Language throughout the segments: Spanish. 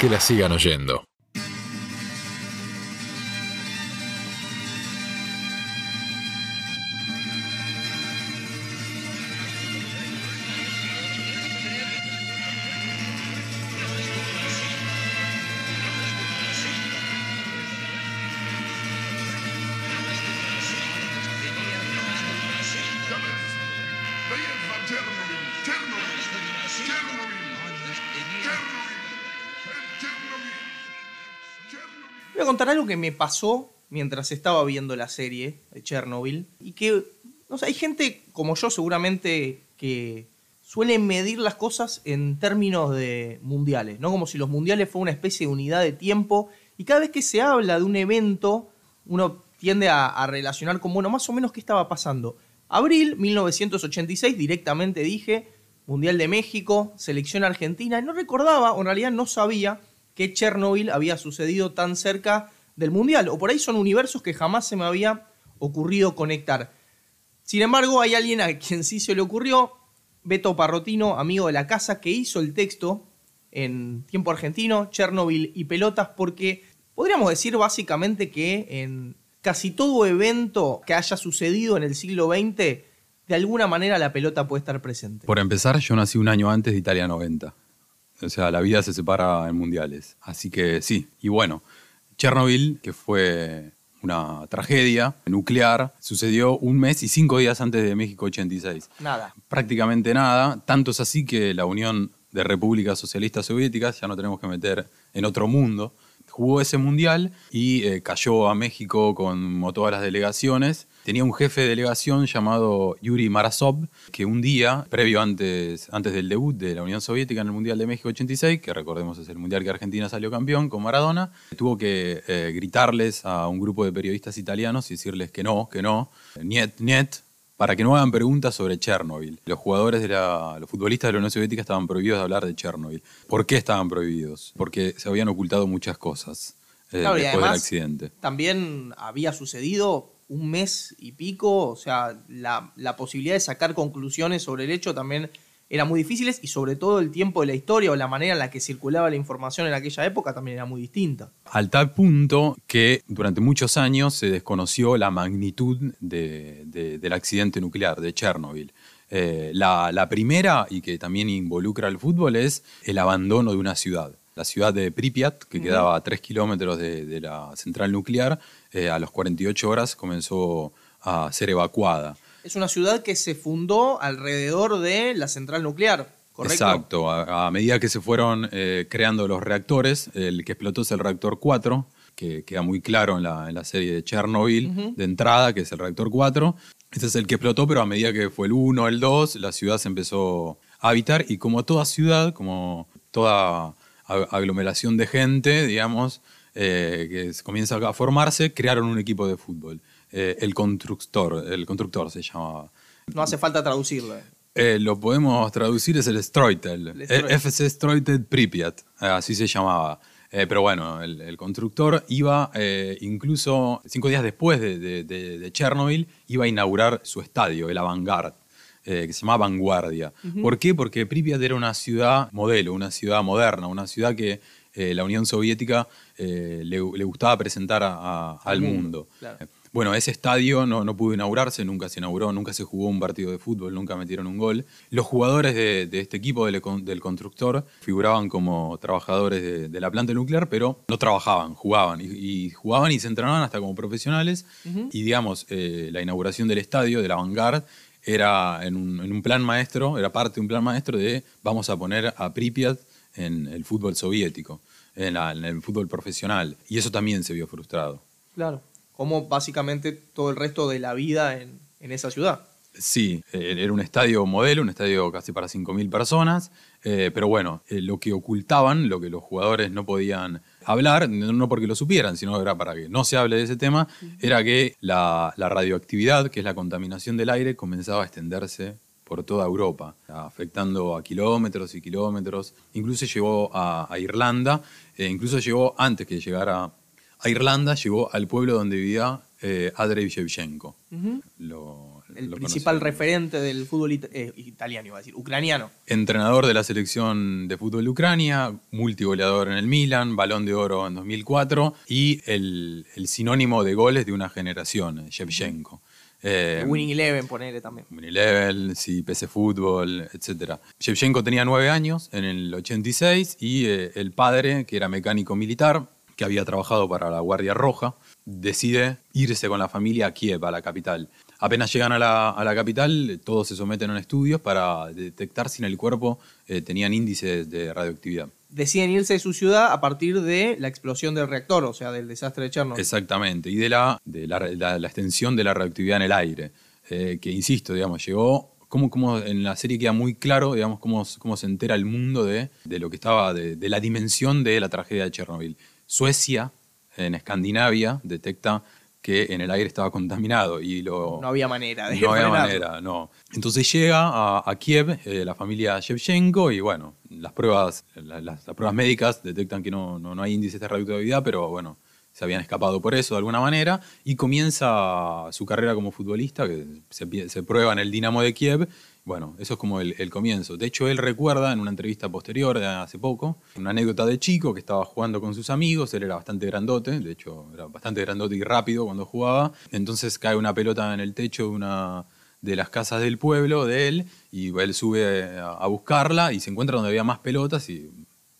Que la sigan oyendo. Voy a contar algo que me pasó mientras estaba viendo la serie de Chernobyl y que, no sé, hay gente como yo seguramente que suele medir las cosas en términos de mundiales, ¿no? Como si los mundiales fueran una especie de unidad de tiempo y cada vez que se habla de un evento, uno tiende a, a relacionar con, bueno, más o menos qué estaba pasando. Abril 1986, directamente dije, Mundial de México, selección argentina, y no recordaba, o en realidad no sabía, que Chernobyl había sucedido tan cerca del Mundial. O por ahí son universos que jamás se me había ocurrido conectar. Sin embargo, hay alguien a quien sí se le ocurrió, Beto Parrotino, amigo de la casa, que hizo el texto en tiempo argentino, Chernobyl y pelotas, porque podríamos decir básicamente que en casi todo evento que haya sucedido en el siglo XX, de alguna manera la pelota puede estar presente. Por empezar, yo nací un año antes de Italia 90. O sea, la vida se separa en mundiales. Así que sí. Y bueno, Chernobyl, que fue una tragedia nuclear, sucedió un mes y cinco días antes de México 86. Nada. Prácticamente nada. Tanto es así que la Unión de Repúblicas Socialistas Soviéticas, ya no tenemos que meter en otro mundo, jugó ese mundial y eh, cayó a México con todas las delegaciones. Tenía un jefe de delegación llamado Yuri Marasov, que un día, previo antes, antes del debut de la Unión Soviética en el Mundial de México 86, que recordemos es el Mundial que Argentina salió campeón con Maradona, tuvo que eh, gritarles a un grupo de periodistas italianos y decirles que no, que no, niet, niet, para que no hagan preguntas sobre Chernobyl. Los jugadores de la, los futbolistas de la Unión Soviética estaban prohibidos de hablar de Chernobyl. ¿Por qué estaban prohibidos? Porque se habían ocultado muchas cosas eh, Claro, y después del además, accidente. También había sucedido un mes y pico, o sea, la, la posibilidad de sacar conclusiones sobre el hecho también era muy difíciles y sobre todo el tiempo de la historia o la manera en la que circulaba la información en aquella época también era muy distinta. Al tal punto que durante muchos años se desconoció la magnitud de- de- del accidente nuclear de Chernobyl. Eh, la, la primera, y que también involucra al fútbol, es el abandono de una ciudad. La ciudad de Pripyat, que quedaba a 3 kilómetros de, de la central nuclear, eh, a las 48 horas comenzó a ser evacuada. Es una ciudad que se fundó alrededor de la central nuclear, ¿correcto? Exacto, a, a medida que se fueron eh, creando los reactores, el que explotó es el reactor 4, que queda muy claro en la, en la serie de Chernobyl, de entrada, que es el reactor 4. Este es el que explotó, pero a medida que fue el 1, el 2, la ciudad se empezó a habitar y como toda ciudad, como toda ag- aglomeración de gente, digamos, eh, que comienza a formarse, crearon un equipo de fútbol. Eh, el constructor, el constructor se llamaba. No hace falta traducirlo. eh. Eh, lo podemos traducir, es el Stroitel. El El Stroitel. FC Stroitel Pripyat, eh, así se llamaba. Eh, pero bueno, el, el constructor iba, eh, incluso cinco días después de, de- de- de Chernobyl, iba a inaugurar su estadio, el Avangard, eh, que se llama Vanguardia. ¿Por qué? Porque Pripyat era una ciudad modelo, una ciudad moderna, una ciudad que eh, la Unión Soviética eh, le, le gustaba presentar a- a- al mundo, mundo. claro. Bueno, ese estadio no, no pudo inaugurarse, nunca se inauguró, nunca se jugó un partido de fútbol, nunca metieron un gol. Los jugadores de, de este equipo del, con- del constructor figuraban como trabajadores de, de la planta nuclear, pero no trabajaban, jugaban. Y, y jugaban y se entrenaban hasta como profesionales. Y digamos, eh, la inauguración del estadio, de la Vanguard, era en un, en un plan maestro, era parte de un plan maestro de vamos a poner a Pripyat en el fútbol soviético, en, la- en el fútbol profesional. Y eso también se vio frustrado. Claro. Como básicamente todo el resto de la vida en, en esa ciudad. Sí, eh, era un estadio modelo, un estadio casi para 5.000 personas, eh, pero bueno, eh, lo que ocultaban, lo que los jugadores no podían hablar, no no porque lo supieran, sino era para que no se hable de ese tema, era que la, la radioactividad, que es la contaminación del aire, comenzaba a extenderse por toda Europa, afectando a kilómetros y kilómetros, incluso llegó a, a Irlanda, eh, incluso llegó antes que llegara a Irlanda, llegó al pueblo donde vivía eh, Andrei Shevchenko. Lo, el lo principal referente del fútbol it- eh, italiano, iba a decir, ucraniano. Entrenador de la selección de fútbol de Ucrania, multigoleador en el Milan, balón de oro en 2004 y el, el sinónimo de goles de una generación, Shevchenko. Eh, Winning Eleven, ponele también. Unilevel, sí, PC Fútbol, etc. Shevchenko tenía nueve años en el 86 y eh, el padre, que era mecánico militar, que había trabajado para la Guardia Roja, decide irse con la familia a Kiev, a la capital. Apenas llegan a la, a la capital, todos se someten a estudios para detectar si en el cuerpo eh, tenían índices de radioactividad. Deciden irse de su ciudad a partir de la explosión del reactor, o sea, del desastre de Chernobyl. Exactamente, y de la, de la, la- la extensión de la radioactividad en el aire, eh, que insisto, digamos, llegó, como, como en la serie queda muy claro, digamos, cómo, cómo se entera el mundo de, de lo que estaba, de, de la dimensión de la tragedia de Chernobyl. Suecia, en Escandinavia, detecta que en el aire estaba contaminado y lo... No había manera de No había manera, no. Entonces llega a, a Kiev eh, la familia Shevchenko y bueno, las pruebas, la- las, las pruebas médicas detectan que no, no, no hay índices de radioactividad, pero bueno, se habían escapado por eso de alguna manera y comienza su carrera como futbolista, que se, prueba en el Dinamo de Kiev. Bueno, eso es como el, comienzo. De hecho, él recuerda en una entrevista posterior, hace poco, una anécdota de chico que estaba jugando con sus amigos. Él era bastante grandote, de hecho, era bastante grandote y rápido cuando jugaba. Entonces cae una pelota en el techo de una de las casas del pueblo de él y él sube a, a buscarla y se encuentra donde había más pelotas y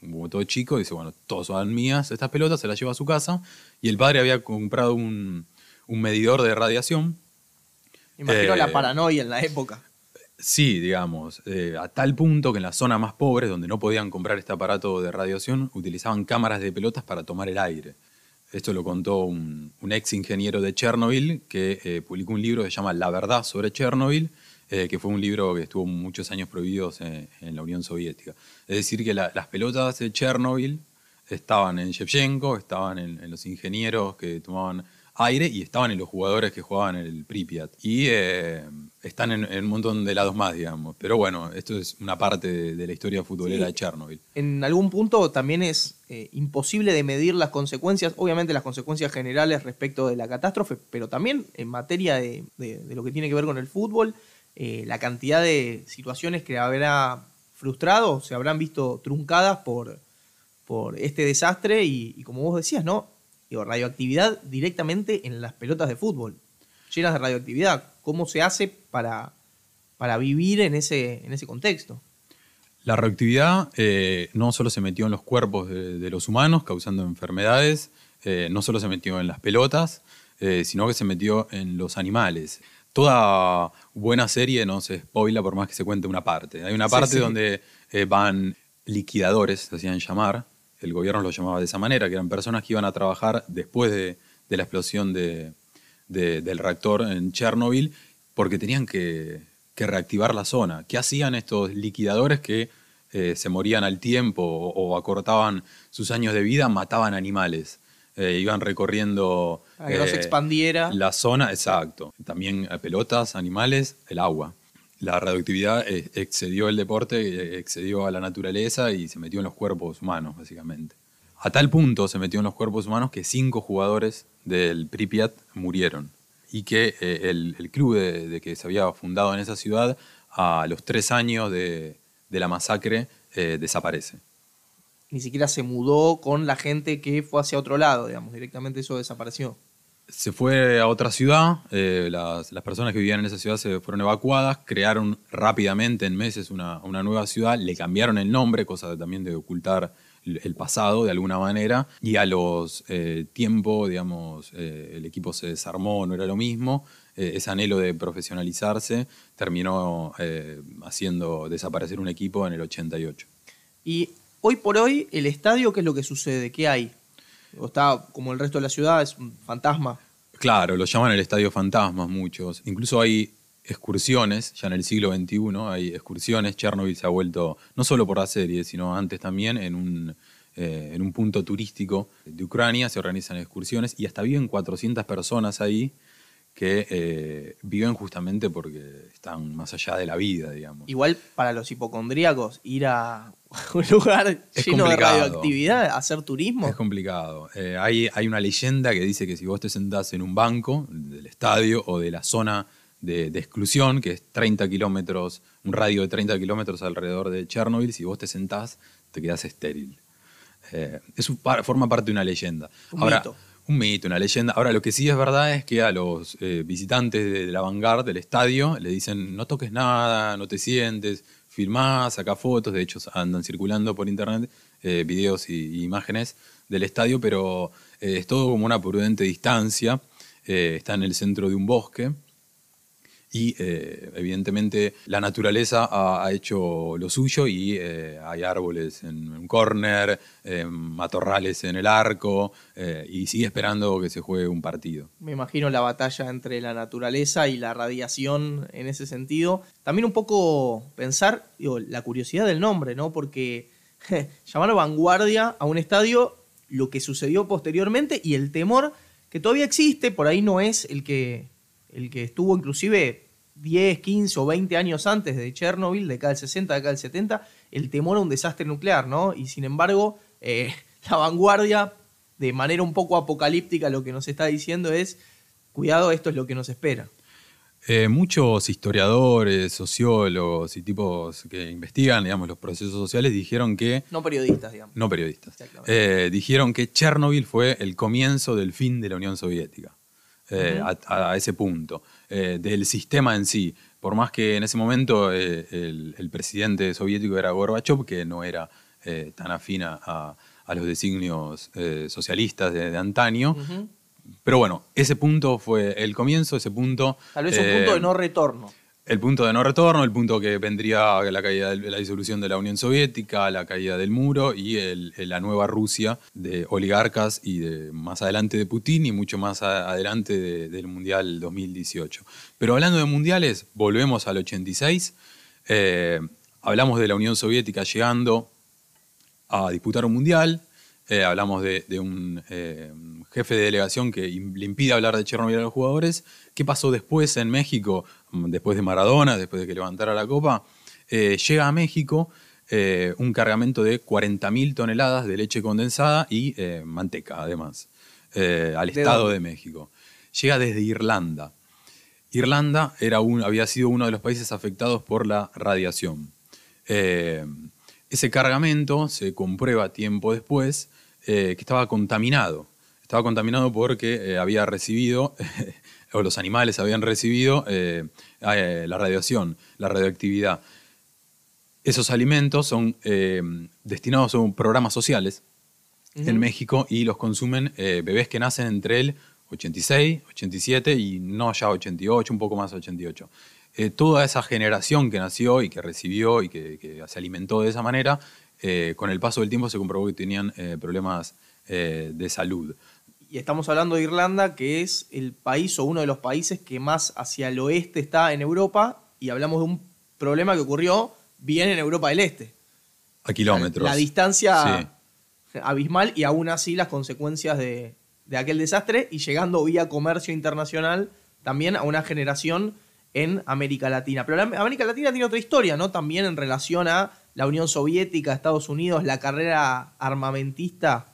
como todo chico dice, bueno, todas son mías estas pelotas, se las lleva a su casa y el padre había comprado un, un medidor de radiación Imagino Eh, la paranoia en la época. Sí, digamos, eh, a tal punto que en las zonas más pobres, donde no podían comprar este aparato de radiación, utilizaban cámaras de pelotas para tomar el aire. Esto lo contó un, un ex ingeniero de Chernobyl que eh, publicó un libro que se llama La verdad sobre Chernobyl, eh, que fue un libro que estuvo muchos años prohibidos en, en la Unión Soviética. Es decir, que la- las pelotas de Chernobyl estaban en Shevchenko, estaban en, en los ingenieros que tomaban aire y estaban en los jugadores que jugaban en el Pripyat. Y eh, están en, en un montón de lados más, digamos. Pero bueno, esto es una parte de, de la historia futbolera Sí. de Chernobyl. En algún punto también es eh, imposible de medir las consecuencias, obviamente las consecuencias generales respecto de la catástrofe, pero también en materia de, de- de lo que tiene que ver con el fútbol, eh, la cantidad de situaciones que habrá frustrado, se habrán visto truncadas por, por este desastre y, como vos decías, ¿no? Digo, radioactividad directamente en las pelotas de fútbol, llenas de radioactividad. ¿Cómo se hace para, para vivir en ese, en ese contexto? La radioactividad eh, no solo se metió en los cuerpos de, los humanos, causando enfermedades, eh, no solo se metió en las pelotas, sino que se metió en los animales. Toda buena serie no se spoila por más que se cuente una parte. Hay una Sí, parte sí. donde eh, van liquidadores, se hacían llamar, el gobierno los llamaba de esa manera, que eran personas que iban a trabajar después de, de la explosión de- de- del reactor en Chernobyl, porque tenían que, que reactivar la zona. ¿Qué hacían estos liquidadores que eh, se morían al tiempo o, o acortaban sus años de vida? Mataban animales. Eh, iban recorriendo que no se eh, expandiera. la zona, exacto. También eh, pelotas, animales, el agua. La radioactividad eh, excedió el deporte, eh, excedió a la naturaleza y se metió en los cuerpos humanos, básicamente. A tal punto se metió en los cuerpos humanos que cinco jugadores del Pripyat murieron. Y que eh, el, el club de, de que se había fundado en esa ciudad, a los tres años de, de la masacre, eh, desaparece. Ni siquiera se mudó con la gente que fue hacia otro lado, digamos, directamente eso desapareció. Se fue a otra ciudad, eh, las, las personas que vivían en esa ciudad se fueron evacuadas, crearon rápidamente en meses una, una nueva ciudad, le cambiaron el nombre, cosa de- también de ocultar el, pasado de alguna manera, y a los eh, tiempo, digamos, eh, el equipo se desarmó, no era lo mismo, eh, ese anhelo de profesionalizarse terminó haciendo desaparecer un equipo en el 88. Y hoy por hoy, el estadio, ¿qué es lo que sucede? ¿Qué hay? ¿O está como el resto de la ciudad? ¿Es un fantasma? Claro, lo llaman el Estadio Fantasmas muchos. Incluso hay excursiones, ya en el siglo XXI hay excursiones. Chernobyl se ha vuelto, no solo por la serie, sino antes también en un, eh, en un punto turístico de Ucrania, se organizan excursiones y hasta viven 400 personas ahí que eh, viven justamente porque están más allá de la vida, digamos. Igual para los hipocondríacos, ir a un lugar Es lleno de complicado. radioactividad, hacer turismo. Es complicado. Eh, hay, hay una leyenda que dice que si vos te sentás en un banco del estadio o de la zona de, de exclusión, que es 30 kilómetros, un radio de 30 kilómetros alrededor de Chernobyl. Si vos te sentás, te quedás estéril. Eh, eso forma parte de una leyenda. Un Ahora, mito. Un mito, una leyenda. Ahora, lo que sí es verdad es que a los eh, visitantes de, la vanguard del estadio le dicen no toques nada, no te sientes, filmá, saca fotos. De hecho, andan circulando por internet eh, videos y, y imágenes del estadio, pero eh, es todo como una prudente distancia. Está en el centro de un bosque. Y eh, evidentemente la naturaleza ha, hecho lo suyo y eh, hay árboles en un corner, eh, matorrales en el arco y sigue esperando que se juegue un partido. Me imagino la batalla entre la naturaleza y la radiación en ese sentido. También un poco pensar, la curiosidad del nombre, ¿no? Porque llamar vanguardia a un estadio, lo que sucedió posteriormente y el temor que todavía existe, por ahí no es el que, el que estuvo inclusive 10, 15 o 20 años antes de Chernobyl, de acá del 60, de acá del 70, el temor a un desastre nuclear, ¿no? Y sin embargo, eh, la vanguardia, de manera un poco apocalíptica, lo que nos está diciendo es, cuidado, esto es lo que nos espera. Eh, muchos historiadores, sociólogos y tipos que investigan digamos, los procesos sociales dijeron que No periodistas, digamos. no periodistas, eh, dijeron que Chernobyl fue el comienzo del fin de la Unión Soviética, eh, a, a ese punto, eh, del sistema en sí. Por más que en ese momento eh, el, el presidente soviético era Gorbachev, que no era tan afín a, a- los designios socialistas de, de antaño. Pero bueno, ese punto fue el comienzo, ese punto... Tal vez un punto de no retorno. El punto de no retorno, el punto que vendría la caída de la disolución de la Unión Soviética, la caída del muro y la nueva Rusia de oligarcas y más adelante de Putin y mucho más adelante de- del Mundial 2018. Pero hablando de mundiales, volvemos al 86. eh, hablamos de la Unión Soviética llegando a disputar un mundial. Eh, hablamos de, de un eh, jefe de delegación que le impide hablar de Chernobyl a los jugadores. ¿Qué pasó después en México? Mm, Después de Maradona, después de que levantara la copa. Eh, llega a México un cargamento de 40.000 toneladas de leche condensada y manteca, además, al ¿De Estado dónde? de México. Llega desde Irlanda. Irlanda era un- había sido uno de los países afectados por la radiación. Ese cargamento se comprueba tiempo después eh, que estaba contaminado. Estaba contaminado porque eh, había recibido, o los animales habían recibido eh, la radiación, la radioactividad. Esos alimentos son destinados a programas sociales en México y los consumen bebés que nacen entre el 86, 87 y no ya 88, un poco más 88. Eh, toda esa generación que nació y que recibió y que, que se alimentó de esa manera, eh, con el paso del tiempo se comprobó que tenían eh, problemas eh, de salud. Y estamos hablando de Irlanda, que es el país o uno de los países que más hacia el oeste está en Europa, y hablamos de un problema que ocurrió bien en Europa del Este. A kilómetros. La distancia Sí. abismal y aún así las consecuencias de, de aquel desastre y llegando vía comercio internacional también a una generación en América Latina. Pero la- América Latina tiene otra historia, ¿no? También en relación a la Unión Soviética, Estados Unidos, la carrera armamentista.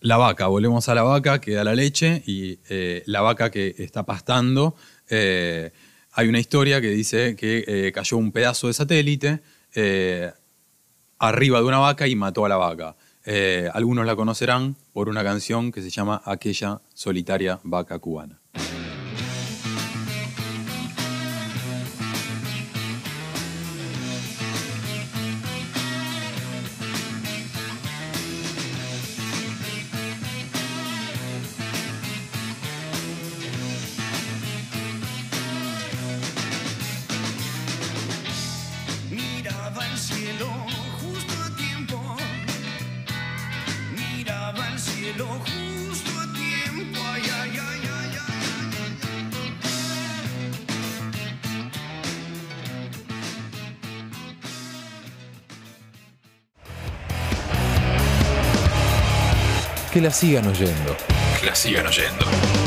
La vaca, volvemos a la vaca que da la leche y eh, la vaca que está pastando. eh, hay una historia que dice que eh, cayó un pedazo de satélite arriba de una vaca y mató a la vaca. Algunos la conocerán por una canción que se llama Aquella solitaria vaca cubana. Cielo justo a tiempo. Miraba el cielo justo a tiempo. Ay, ay, ay, ay, ay, Que la sigan oyendo. Que la sigan oyendo.